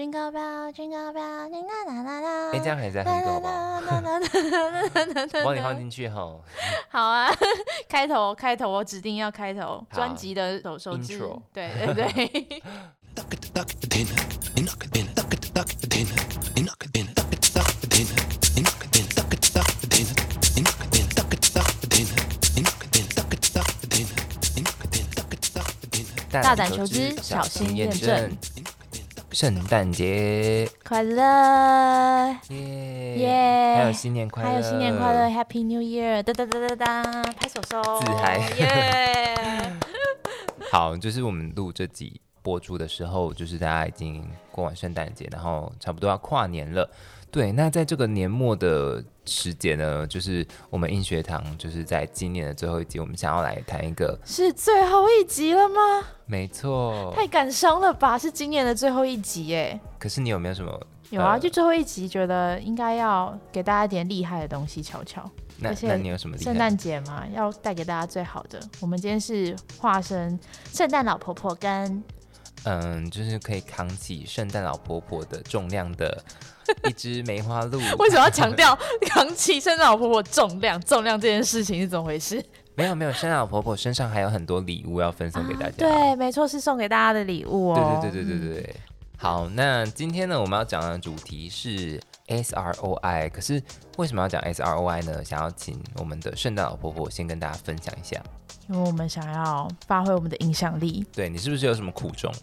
Jingle bell, jingle bell, jingle la la la。哎，这样还在哼歌好不好？我帮你放进去哈。好啊，开头开头，我指定要开头专辑的首首字。对对对。大胆求知，小心验证。圣诞节。快乐，耶。耶！还有新年快乐，还有新年快乐，Happy New Year！哒哒哒哒哒，拍手手，自嗨，耶！好，就是我们录这集播出的时候，就是大家已经过完圣诞节，然后差不多要跨年了。对，那在这个年末的时节呢，就是我们音学堂，就是在今年的最后一集，我们想要来谈一个，是最后一集了吗？没错，太感伤了吧？是今年的最后一集哎。可是你有没有什么？有啊，就最后一集，觉得应该要给大家一点厉害的东西瞧瞧。那那你有什么？圣诞节嘛，要带给大家最好的。我们今天是化身圣诞老婆婆跟。嗯，就是可以扛起圣诞老婆婆的重量的 一只梅花鹿。为什么要强调扛起圣诞老婆婆重量？重量这件事情是怎么回事？没有没有，圣诞老婆婆身上还有很多礼物要分送给大家。对，没错，是送给大家的礼物哦。对对对对对对。好，那今天呢，我们要讲的主题是 S R O I。可是为什么要讲 S R O I 呢？想要请我们的圣诞老婆婆先跟大家分享一下。因为我们想要发挥我们的影响力。对你是不是有什么苦衷？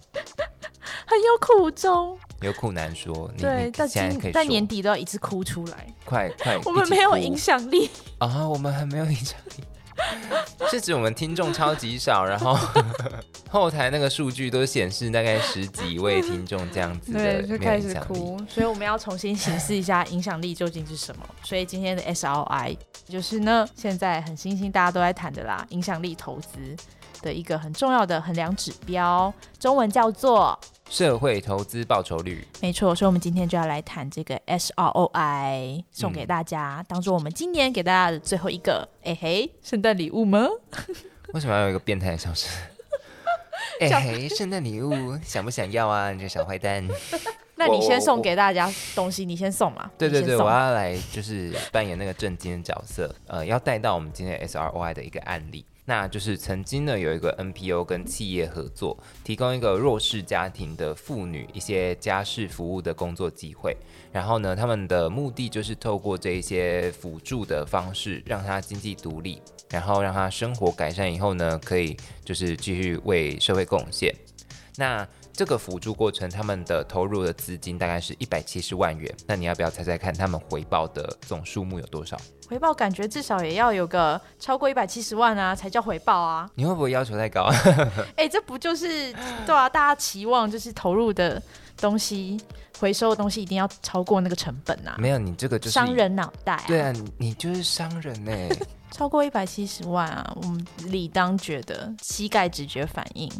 很有苦衷，有苦难说。对，但今在年底都要一次哭出来。快快，我们没有影响力啊！我们还没有影响力。是指我们听众超级少，然后 后台那个数据都显示大概十几位听众这样子的，就开始哭。所以我们要重新审视一下影响力究竟是什么。所以今天的 SRI 就是呢，现在很新兴，大家都在谈的啦，影响力投资的一个很重要的衡量指标，中文叫做。社会投资报酬率，没错，所以我们今天就要来谈这个 SROI，送给大家，当做我们今年给大家的最后一个，哎嘿，圣诞礼物吗？为什么要有一个变态的笑声？哎嘿，圣诞礼物想不想要啊？你这小坏蛋！那你先送给大家东西，你先送嘛。对对对，我要来就是扮演那个震惊的角色，呃，要带到我们今天 SROI 的一个案例。那就是曾经呢有一个 NPO 跟企业合作，提供一个弱势家庭的妇女一些家事服务的工作机会。然后呢，他们的目的就是透过这一些辅助的方式，让她经济独立，然后让她生活改善以后呢，可以就是继续为社会贡献。那这个辅助过程，他们的投入的资金大概是一百七十万元。那你要不要猜猜看，他们回报的总数目有多少？回报感觉至少也要有个超过一百七十万啊，才叫回报啊！你会不会要求太高？哎，这不就是对啊？大家期望就是投入的东西、回收的东西一定要超过那个成本啊！没有，你这个就是商人脑袋。对啊，你就是商人呢。超过一百七十万啊，我们理当觉得膝盖直觉反应。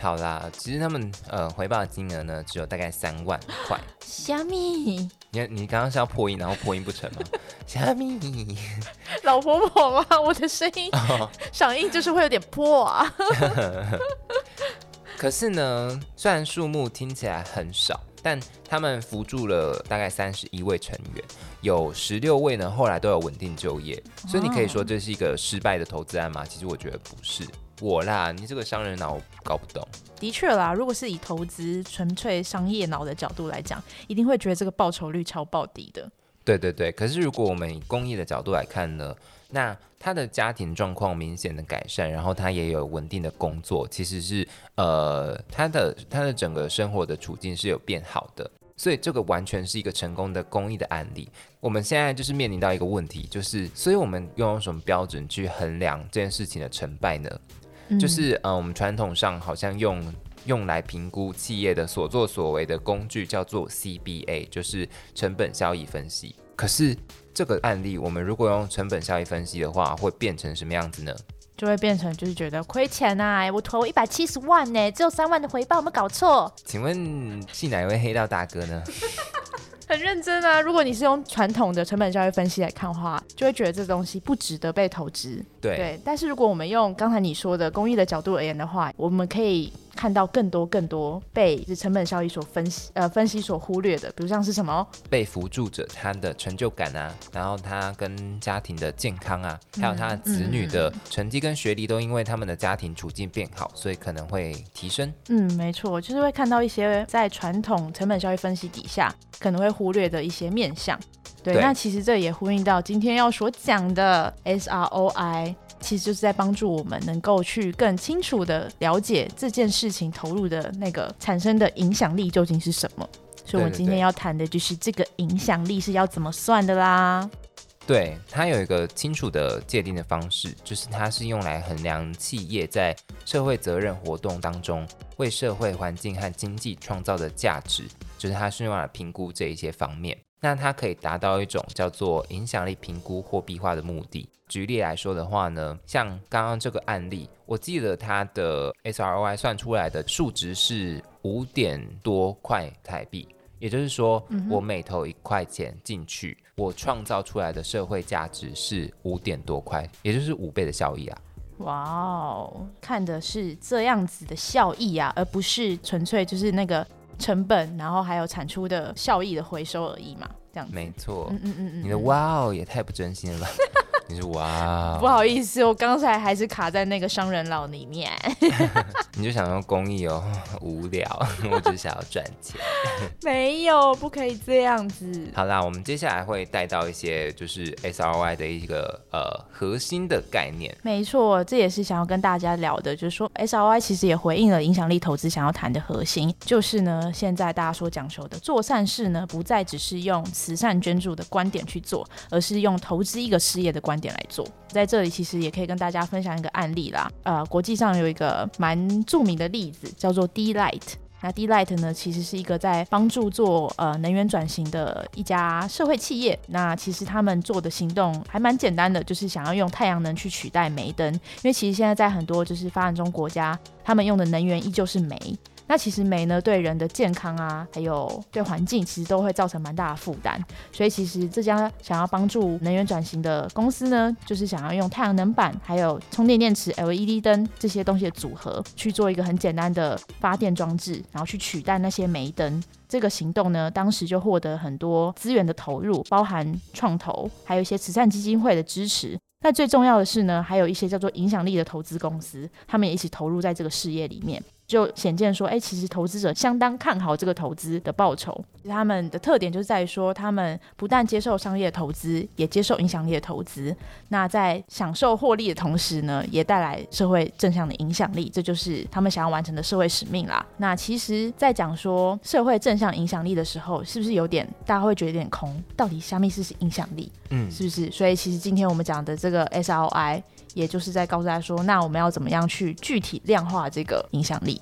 好啦，其实他们呃回报的金额呢，只有大概三万块。虾米？你你刚刚是要破音，然后破音不成吗？虾米？老婆婆吗？我的声音 响应就是会有点破啊。可是呢，虽然数目听起来很少，但他们扶助了大概三十一位成员，有十六位呢后来都有稳定就业，所以你可以说这是一个失败的投资案吗？其实我觉得不是。我啦，你这个商人脑搞不懂。的确啦，如果是以投资纯粹商业脑的角度来讲，一定会觉得这个报酬率超爆低的。对对对，可是如果我们以公益的角度来看呢，那他的家庭状况明显的改善，然后他也有稳定的工作，其实是呃，他的他的整个生活的处境是有变好的，所以这个完全是一个成功的公益的案例。我们现在就是面临到一个问题，就是所以我们用什么标准去衡量这件事情的成败呢？就是呃，我们传统上好像用用来评估企业的所作所为的工具叫做 CBA，就是成本效益分析。可是这个案例，我们如果用成本效益分析的话，会变成什么样子呢？就会变成就是觉得亏钱呐！我投一百七十万呢，只有三万的回报，有没有搞错？请问是哪位黑道大哥呢？很认真啊！如果你是用传统的成本效益分析来看的话，就会觉得这东西不值得被投资。对，但是如果我们用刚才你说的公益的角度而言的话，我们可以看到更多更多被成本效益所分析呃分析所忽略的，比如像是什么被扶助者他的成就感啊，然后他跟家庭的健康啊，还有他的子女的成绩跟学历都因为他们的家庭处境变好，所以可能会提升。嗯，没错，就是会看到一些在传统成本效益分析底下可能会忽略的一些面向。对，那其实这也呼应到今天要所讲的 SROI。其实就是在帮助我们能够去更清楚的了解这件事情投入的那个产生的影响力究竟是什么。所以，我们今天要谈的就是这个影响力是要怎么算的啦。对，它有一个清楚的界定的方式，就是它是用来衡量企业在社会责任活动当中为社会环境和经济创造的价值，就是它是用来评估这一些方面。那它可以达到一种叫做影响力评估货币化的目的。举例来说的话呢，像刚刚这个案例，我记得它的 SROI 算出来的数值是五点多块台币，也就是说，我每投一块钱进去，我创造出来的社会价值是五点多块，也就是五倍的效益啊！哇哦，看的是这样子的效益啊，而不是纯粹就是那个。成本，然后还有产出的效益的回收而已嘛，这样子没错。嗯嗯嗯嗯，你的哇哦也太不真心了吧？你是哇，不好意思，我刚才还是卡在那个商人佬里面。你就想用公益哦，无聊，我只想要赚钱。没有，不可以这样子。好啦，我们接下来会带到一些就是 SRY 的一个呃核心的概念。没错，这也是想要跟大家聊的，就是说 SRY 其实也回应了影响力投资想要谈的核心，就是呢，现在大家所讲求的做善事呢，不再只是用慈善捐助的观点去做，而是用投资一个事业的观。点来做，在这里其实也可以跟大家分享一个案例啦。呃，国际上有一个蛮著名的例子，叫做 D Light。那 D Light 呢，其实是一个在帮助做呃能源转型的一家社会企业。那其实他们做的行动还蛮简单的，就是想要用太阳能去取代煤灯。因为其实现在在很多就是发展中国家，他们用的能源依旧是煤。那其实煤呢，对人的健康啊，还有对环境，其实都会造成蛮大的负担。所以其实这家想要帮助能源转型的公司呢，就是想要用太阳能板、还有充电电池、LED 灯这些东西的组合，去做一个很简单的发电装置，然后去取代那些煤灯。这个行动呢，当时就获得很多资源的投入，包含创投，还有一些慈善基金会的支持。那最重要的是呢，还有一些叫做影响力的投资公司，他们也一起投入在这个事业里面。就显见说，哎，其实投资者相当看好这个投资的报酬。他们的特点就是在于说，他们不但接受商业投资，也接受影响力的投资。那在享受获利的同时呢，也带来社会正向的影响力。这就是他们想要完成的社会使命啦。那其实，在讲说社会正向影响力的时候，是不是有点大家会觉得有点空？到底虾米是影响力？嗯，是不是？所以其实今天我们讲的这个 SRI。也就是在告诉大家说，那我们要怎么样去具体量化这个影响力？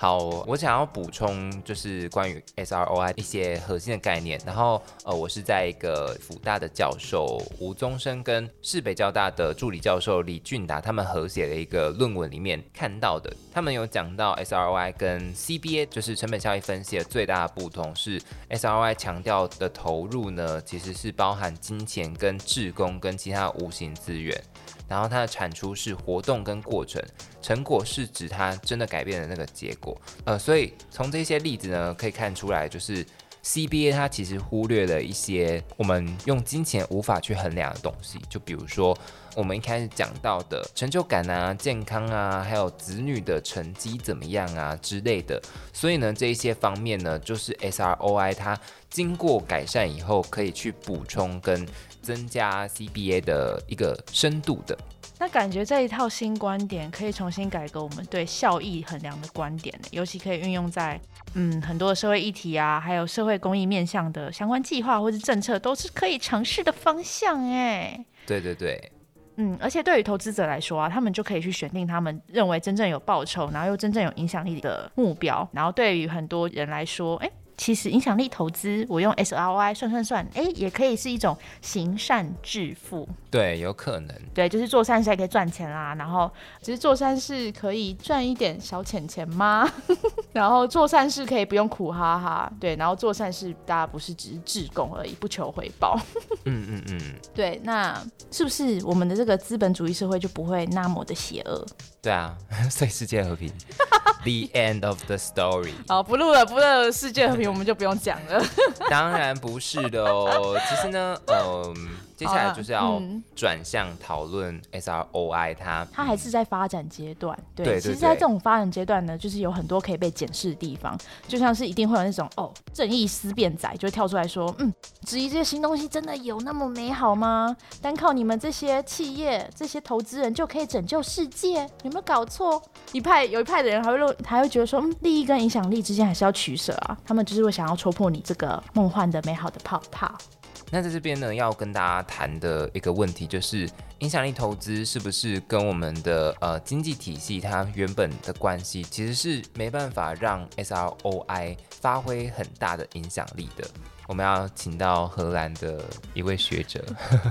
好，我想要补充就是关于 SROI 一些核心的概念。然后，呃，我是在一个辅大的教授吴宗生跟市北交大的助理教授李俊达他们合写的一个论文里面看到的。他们有讲到 SROI 跟 CBA 就是成本效益分析的最大的不同是，SROI 强调的投入呢，其实是包含金钱跟智工跟其他的无形资源。然后它的产出是活动跟过程，成果是指它真的改变的那个结果。呃，所以从这些例子呢，可以看出来，就是 CBA 它其实忽略了一些我们用金钱无法去衡量的东西，就比如说我们一开始讲到的成就感啊、健康啊，还有子女的成绩怎么样啊之类的。所以呢，这一些方面呢，就是 SROI 它经过改善以后，可以去补充跟。增加 CBA 的一个深度的，那感觉这一套新观点可以重新改革我们对效益衡量的观点，尤其可以运用在嗯很多的社会议题啊，还有社会公益面向的相关计划或是政策，都是可以尝试的方向哎。对对对，嗯，而且对于投资者来说啊，他们就可以去选定他们认为真正有报酬，然后又真正有影响力的目标，然后对于很多人来说，哎。其实影响力投资，我用 SRY 算算算，哎，也可以是一种行善致富。对，有可能。对，就是做善事还可以赚钱啦，然后其实做善事可以赚一点小钱钱吗？然后做善事可以不用苦哈哈，对，然后做善事大家不是只是自贡而已，不求回报。嗯嗯嗯，对，那是不是我们的这个资本主义社会就不会那么的邪恶？对啊，所以世界和平，The end of the story。好，不录了，不录了，世界和平我们就不用讲了。当然不是的哦，其实呢，嗯、接下来就是要嗯转向讨论 SROI 它，它还是在发展阶段，对，其实，在这种发展阶段呢，就是有很多可以被检视的地方，就像是一定会有那种哦，正义思辨仔就会跳出来说，嗯，质疑这些新东西真的有那么美好吗？单靠你们这些企业、这些投资人就可以拯救世界？有没有搞错？一派有一派的人还会认还会觉得说，嗯，利益跟影响力之间还是要取舍啊，他们就是会想要戳破你这个梦幻的美好的泡泡。那在这边呢，要跟大家谈的一个问题就是，影响力投资是不是跟我们的呃经济体系它原本的关系，其实是没办法让 SROI 发挥很大的影响力的。我们要请到荷兰的一位学者，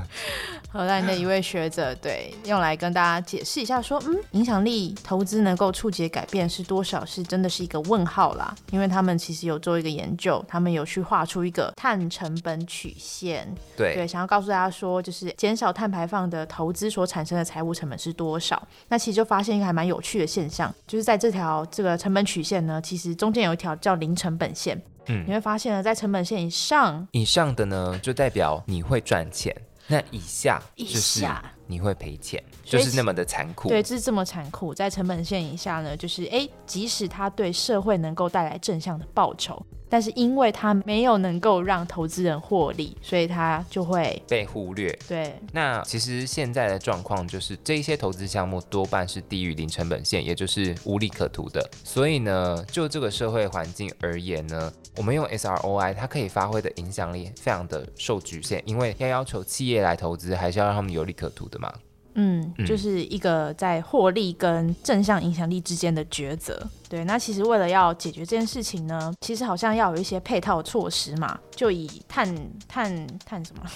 荷兰的一位学者对用来跟大家解释一下说，嗯，影响力投资能够触及改变是多少，是真的是一个问号啦。因为他们其实有做一个研究，他们有去画出一个碳成本曲线，对对，想要告诉大家说，就是减少碳排放的投资所产生的财务成本是多少。那其实就发现一个还蛮有趣的现象，就是在这条这个成本曲线呢，其实中间有一条叫零成本线，嗯你会发现呢，在成本线以上以上的呢就代表你会赚钱，那以下以就是下你会赔钱，就是那么的残酷。对，就是这么残酷。在成本线以下呢，就是诶，即使它对社会能够带来正向的报酬，但是因为它没有能够让投资人获利，所以它就会被忽略。对那其实现在的状况就是，这一些投资项目多半是低于零成本线，也就是无利可图的。所以呢，就这个社会环境而言呢，我们用 SROI，它可以发挥的影响力非常的受局限，因为要要求企业来投资，还是要让他们有利可图的嘛。嗯，嗯。就是一个在获利跟正向影响力之间的抉择。对，那其实为了要解决这件事情呢，其实好像要有一些配套措施嘛，就以碳碳碳什么？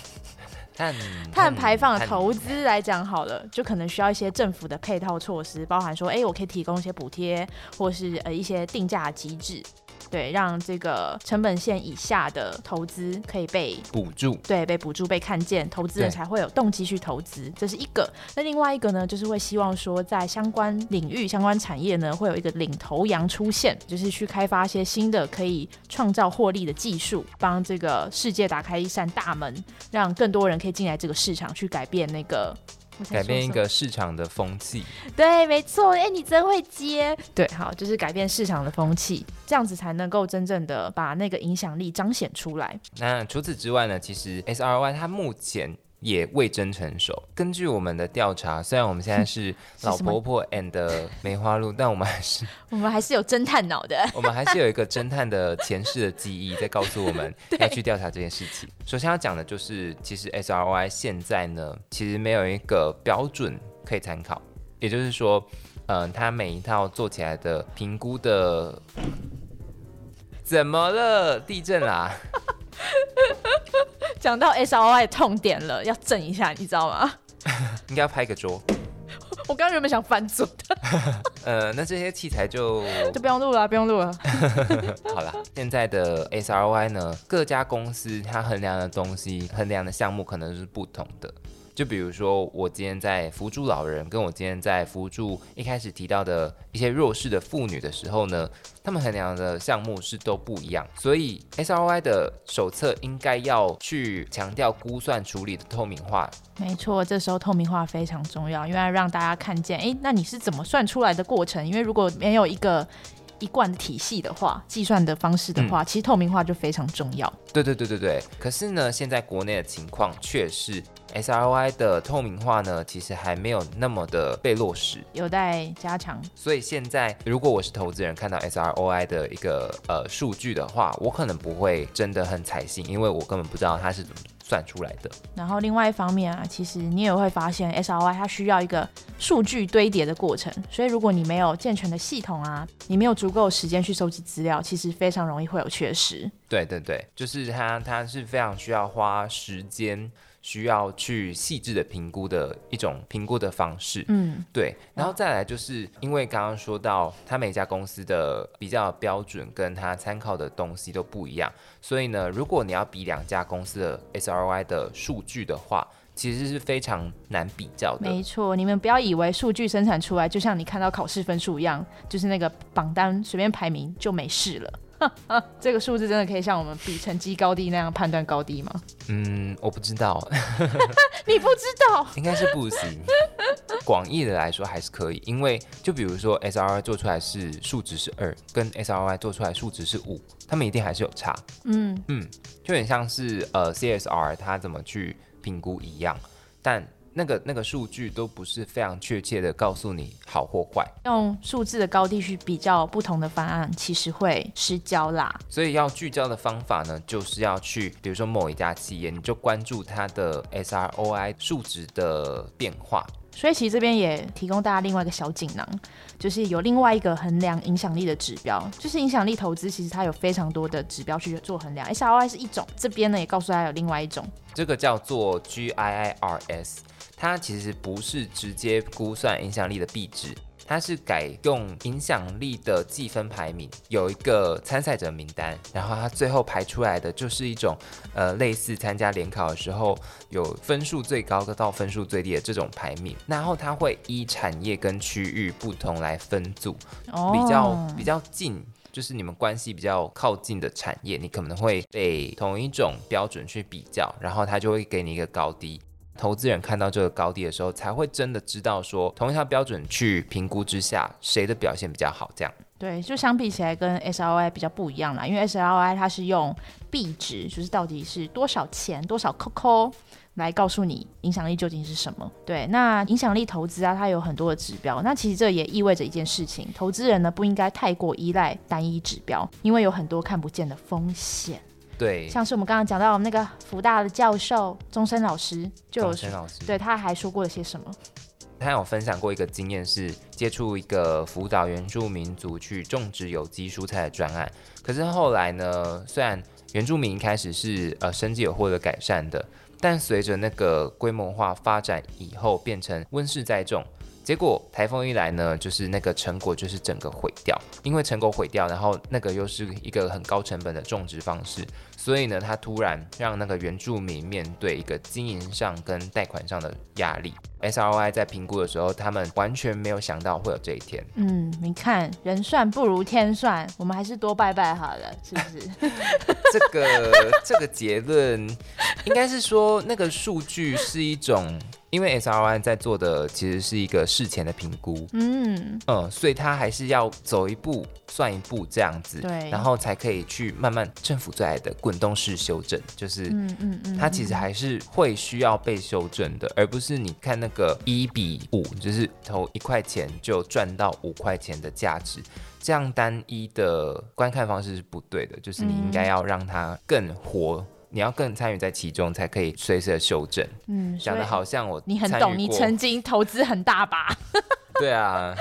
碳碳排放的投资来讲好了，就可能需要一些政府的配套措施，包含说，哎，我可以提供一些补贴，或是呃一些定价机制，对，让这个成本线以下的投资可以被补助。对，被补助、被看见，投资人才会有动机去投资，这是一个。那另外一个呢，就是会希望说，在相关领域、相关产业呢，会有一个领头羊出现，就是去开发一些新的可以创造获利的技术，帮这个世界打开一扇大门，让更多人可以进来这个市场，去改变那个。改变一个市场的风气，对，没错，哎，你真会接。对，好，就是改变市场的风气，这样子才能够真正的把那个影响力彰显出来。那除此之外呢，其实 SRY 它目前也未真成熟。根据我们的调查，虽然我们现在是 老婆婆 and 梅花鹿，但我们还是 我们还是有侦探脑的。我们还是有一个侦探的前世的记忆在告诉我们要去调查这件事情。首先要讲的就是，其实 SRY 现在呢，其实没有一个标准可以参考，也就是说，嗯、它每一套做起来的评估的。怎么了？地震啦！讲到 S R Y 痛点了，要震一下，你知道吗？应该要拍个桌。我刚刚原本想翻桌的，呃，那这些器材就就不用录了，不用录了。好了。现在的 SRY 呢，各家公司它衡量的东西、衡量的项目可能是不同的。就比如说，我今天在扶助老人，跟我今天在扶助一开始提到的一些弱势的妇女的时候呢，他们衡量的项目是都不一样。所以 SRY 的手册应该要去强调估算处理的透明化，没错，这时候透明化非常重要，因为让大家看见，诶，那你是怎么算出来的过程？因为如果没有一个一贯的体系的话，计算的方式的话，其实透明化就非常重要。对对对对对，可是呢，现在国内的情况却是 SRI 的透明化呢，其实还没有那么的被落实。有待加强。所以现在，如果我是投资人，看到 SROI 的一个呃数据的话，我可能不会真的很采信，因为我根本不知道它是怎么算出来的。然后另外一方面啊，其实你也会发现 S R Y 它需要一个数据堆叠的过程，所以如果你没有健全的系统啊，你没有足够时间去收集资料，其实非常容易会有缺失。对对对，就是它，它是非常需要花时间需要去细致的评估的一种评估的方式。嗯，对，然后再来就是因为刚刚说到，他每家公司的比较标准跟他参考的东西都不一样，所以呢，如果你要比两家公司的 SROI 的数据的话，其实是非常难比较的。没错，你们不要以为数据生产出来就像你看到考试分数一样，就是那个榜单随便排名就没事了。这个数字真的可以像我们比成绩高低那样判断高低吗？嗯，我不知道，你不知道？应该是不行。广义的来说还是可以，因为就比如说 SRY 做出来是数值是二，跟 SRY 做出来数值是五，他们一定还是有差。嗯嗯，就很像是呃 CSR 它怎么去评估一样，但那个那个数据都不是非常确切的告诉你好或坏，用数字的高低去比较不同的方案，其实会失焦啦。所以要聚焦的方法呢，就是要去比如说某一家企业，你就关注它的 SROI 数值的变化。所以其实这边也提供大家另外一个小锦囊，就是有另外一个衡量影响力的指标，就是影响力投资其实它有非常多的指标去做衡量，SROI 是一种，这边呢也告诉大家有另外一种，这个叫做 GIIRS，它其实不是直接估算影响力的币值。它是改用影响力的计分排名，有一个参赛者名单，然后它最后排出来的就是一种，呃，类似参加联考的时候有分数最高的到分数最低的这种排名，然后它会依产业跟区域不同来分组，比较比较近，就是你们关系比较靠近的产业，你可能会被同一种标准去比较，然后它就会给你一个高低。投资人看到这个高低的时候，才会真的知道说，同一套标准去评估之下，谁的表现比较好。这样对，就相比起来跟 S L I 比较不一样啦，因为 S L I 它是用币值，就是到底是多少钱、多少 COCO 来告诉你影响力究竟是什么。对，那影响力投资啊，它有很多的指标。那其实这也意味着一件事情，投资人呢不应该太过依赖单一指标，因为有很多看不见的风险。对，像是我们刚刚讲到那个福大的教授钟生老师，就有钟老师，对他还说过了些什么？他有分享过一个经验，是接触一个辅导原住民族去种植有机蔬菜的专案。可是后来呢，虽然原住民一开始是呃生计有获得改善的，但随着那个规模化发展以后，变成温室栽种。结果台风一来呢，就是那个成果就是整个毁掉，因为成果毁掉，然后那个又是一个很高成本的种植方式，所以呢，他突然让那个原住民面对一个经营上跟贷款上的压力。SROI 在评估的时候，他们完全没有想到会有这一天。嗯，你看人算不如天算，我们还是多拜拜好了，是不是？这个这个结论应该是说，那个数据是一种。因为 SRI 在做的其实是一个事前的评估，嗯嗯，所以他还是要走一步算一步这样子，对，然后才可以去慢慢政府最爱的滚动式修正，就是嗯嗯嗯，它其实还是会需要被修正的，而不是你看那个一比五，就是投一块钱就赚到五块钱的价值，这样单一的观看方式是不对的，就是你应该要让它更活。你要更参与在其中，才可以随时的修正。嗯，讲的好像我你很懂，你曾经投资很大把。对啊，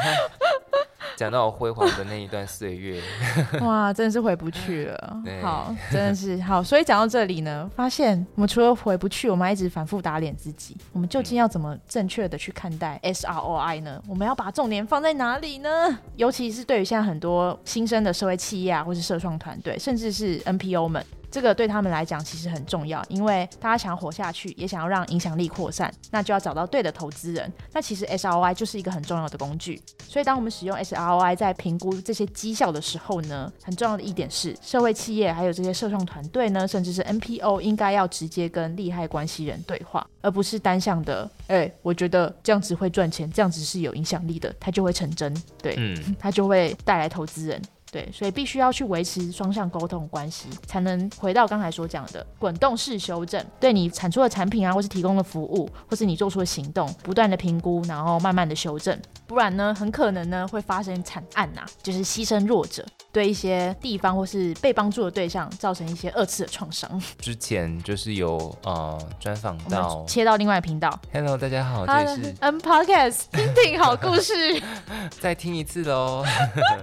讲到我辉煌的那一段岁月，哇，真的是回不去了。好，真的是好。所以讲到这里呢，发现我们除了回不去，我们还一直反复打脸自己。我们究竟要怎么正确的去看待 SROI 呢？我们要把重点放在哪里呢？尤其是对于现在很多新生的社会企业啊，或是社创团队，甚至是 NPO 们。这个对他们来讲其实很重要，因为大家想要活下去，也想要让影响力扩散，那就要找到对的投资人。那其实 SROI 就是一个很重要的工具。所以当我们使用 SROI 在评估这些绩效的时候呢，很重要的一点是，社会企业还有这些社创团队呢，甚至是 NPO 应该要直接跟利害关系人对话，而不是单向的。哎，我觉得这样子会赚钱，这样子是有影响力的，它就会成真。对，嗯，它就会带来投资人。对，所以必须要去维持双向沟通关系，才能回到刚才所讲的滚动式修正。对你产出的产品啊，或是提供的服务，或是你做出的行动，不断的评估，然后慢慢的修正。不然呢，很可能呢会发生惨案呐，就是牺牲弱者，对一些地方或是被帮助的对象造成一些二次的创伤。之前就是有呃专访到切到另外频道，Hello，大家好，这里是 N Podcast，听听好故事，再听一次喽。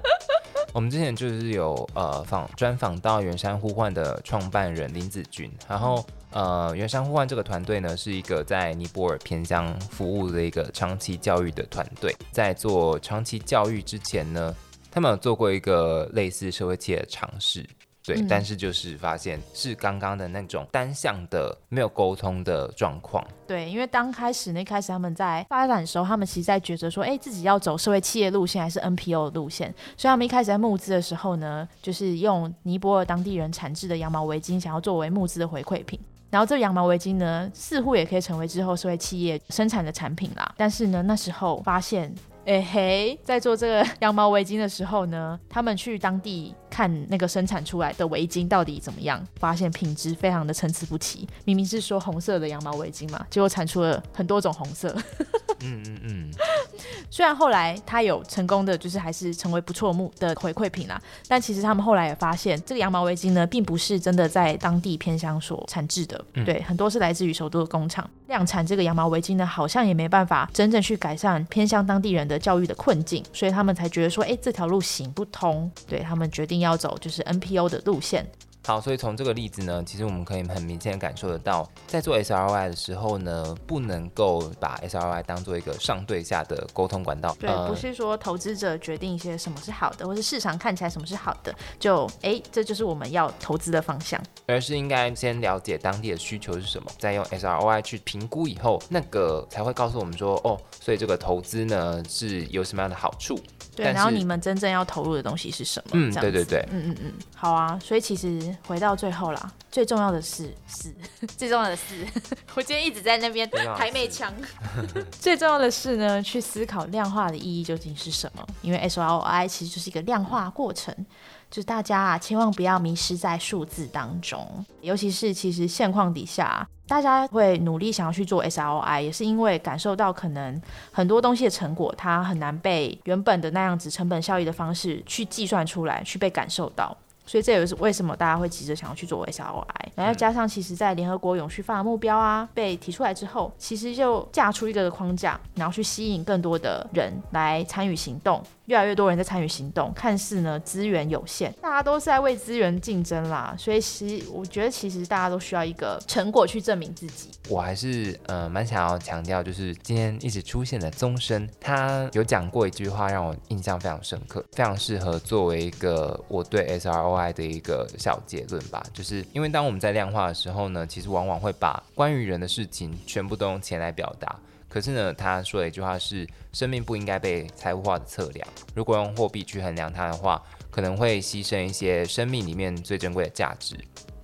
我们之前就是有呃访专访到圆山呼唤的创办人林子君，然后呃原山呼唤这个团队呢是一个在尼泊尔偏乡服务的一个长期教育的团队，在做长期教育之前呢，他们有做过一个类似社会企业的尝试。对，嗯但是就是发现是刚刚的那种单向的没有沟通的状况。对，因为刚开始那开始他们在发展的时候，他们其实在抉择说，哎，自己要走社会企业路线还是 NPO 的路线，所以他们一开始在募资的时候呢，就是用尼泊尔当地人产制的羊毛围巾，想要作为募资的回馈品。然后这羊毛围巾呢，似乎也可以成为之后社会企业生产的产品啦。但是呢，那时候发现，哎嘿，在做这个 羊毛围巾的时候呢，他们去当地看那个生产出来的围巾到底怎么样，发现品质非常的参差不齐。明明是说红色的羊毛围巾嘛，结果产出了很多种红色。嗯嗯嗯，虽然后来他有成功的，就是还是成为不错目的回馈品啦，但其实他们后来也发现，这个羊毛围巾呢，并不是真的在当地偏乡所产制的，嗯对，很多是来自于首都的工厂量产这个羊毛围巾呢，好像也没办法真正去改善偏乡当地人的教育的困境，所以他们才觉得说，哎，这条路行不通，对他们决定要走就是 NPO 的路线。好，所以从这个例子呢，其实我们可以很明显的感受得到，在做 SRY 的时候呢，不能够把 SRY 当做一个上对下的沟通管道。对，不是说投资者决定一些什么是好的，或是市场看起来什么是好的，就哎，这就是我们要投资的方向。而是应该先了解当地的需求是什么，再用 SROI 去评估以后，那个才会告诉我们说，哦，所以这个投资呢是有什么样的好处。对，然后你们真正要投入的东西是什么？嗯对对对嗯嗯嗯，好啊。所以其实回到最后啦，最重要的是是 最重要的是，我今天一直在那边台妹腔。最重要的是呢，去思考量化的意义究竟是什么？因为 SROI 其实就是一个量化过程。就是大家啊，千万不要迷失在数字当中，尤其是其实现况底下，大家会努力想要去做 SROI，也是因为感受到可能很多东西的成果，它很难被原本的那样子成本效益的方式去计算出来，去被感受到。所以这也是为什么大家会急着想要去做 SROI，然后加上其实在联合国永续发展目标啊被提出来之后，其实就架出一个框架，然后去吸引更多的人来参与行动，越来越多人在参与行动，看似呢资源有限，大家都是在为资源竞争啦，所以其实我觉得其实大家都需要一个成果去证明自己。我还是呃蛮想要强调，就是今天一直出现的宗申，他有讲过一句话让我印象非常深刻，非常适合作为一个我对 SROI 的一个小结论吧。就是因为当我们在量化的时候呢，其实往往会把关于人的事情全部都用钱来表达。可是呢，他说的一句话是：生命不应该被财务化的测量。如果用货币去衡量它的话，可能会牺牲一些生命里面最珍贵的价值。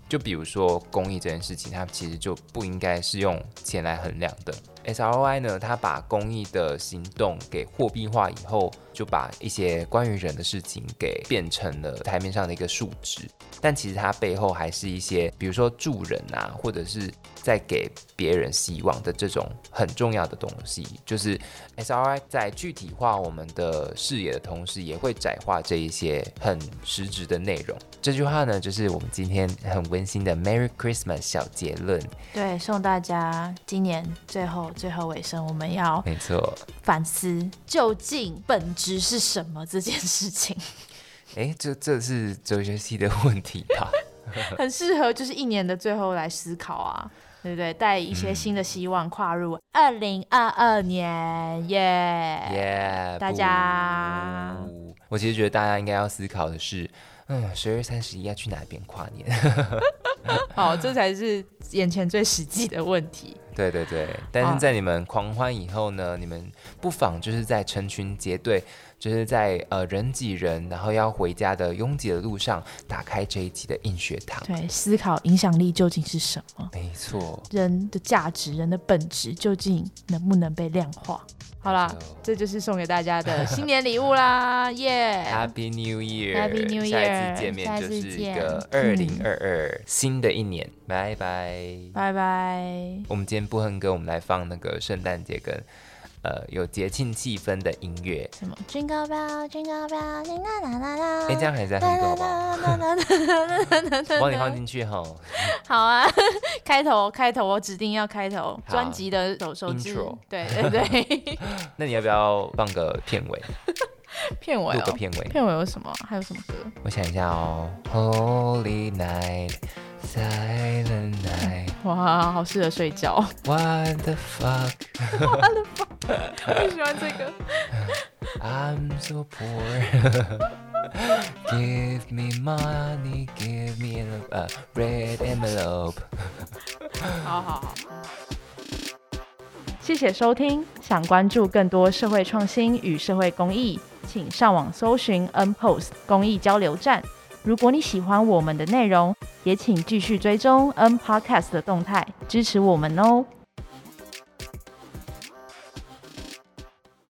就比如说公益这件事情，它其实就不应该是用钱来衡量的。SROI 呢，它把公益的行动给货币化以后，就把一些关于人的事情给变成了台面上的一个数值。但其实它背后还是一些，比如说助人啊，或者是在给别人希望的这种很重要的东西。就是 SRI 在具体化我们的视野的同时，也会窄化这一些很实质的内容。这句话呢，就是我们今天很温馨的 Merry Christmas 小结论。对，送大家今年最后最后尾声，我们要没错，反思究竟本质是什么这件事情，哎，这这是哲学系的问题吧？很适合就是一年的最后来思考啊，对不对？带一些新的希望跨入二零二二年，耶、耶、大家我其实觉得大家应该要思考的是，嗯，十二月三十一要去哪边跨年？好，这才是眼前最实际的问题。对对对，但是在你们狂欢以后呢，你们不妨就是在成群结队，就是在呃人挤人，然后要回家的拥挤的路上，打开这一集的硬学堂。对，思考影响力究竟是什么？没错，人的价值、人的本质究竟能不能被量化？好啦就，这就是送给大家的新年礼物啦，耶、Happy New Year！Happy New Year，下次见面就是一见个二零二二 新的一年，拜拜。拜拜。我们今天不哼歌，我们来放那个圣诞节跟呃有节庆气氛的音乐。什么？Jingle bell, jingle bell, jingle la la la。哎，这样还在哼歌好不好？我帮你放进去哈。好啊，开头开头，我指定要开头好专辑的首首支 Intro，对对对，那你要不要放个片尾？片尾哦，录个片尾。片尾有什么？还有什么歌？我想一下哦，Holy night, silent night, 哇，好适合睡觉。what the fuck? 我喜欢这个。I'm so poor. give me money, give me a red envelope. 好好好。谢谢收听。想关注更多社会创新与社会公益，请上网搜寻 N Post 公益交流站。如果你喜欢我们的内容，也请继续追踪 N Podcast 的动态，支持我们哦。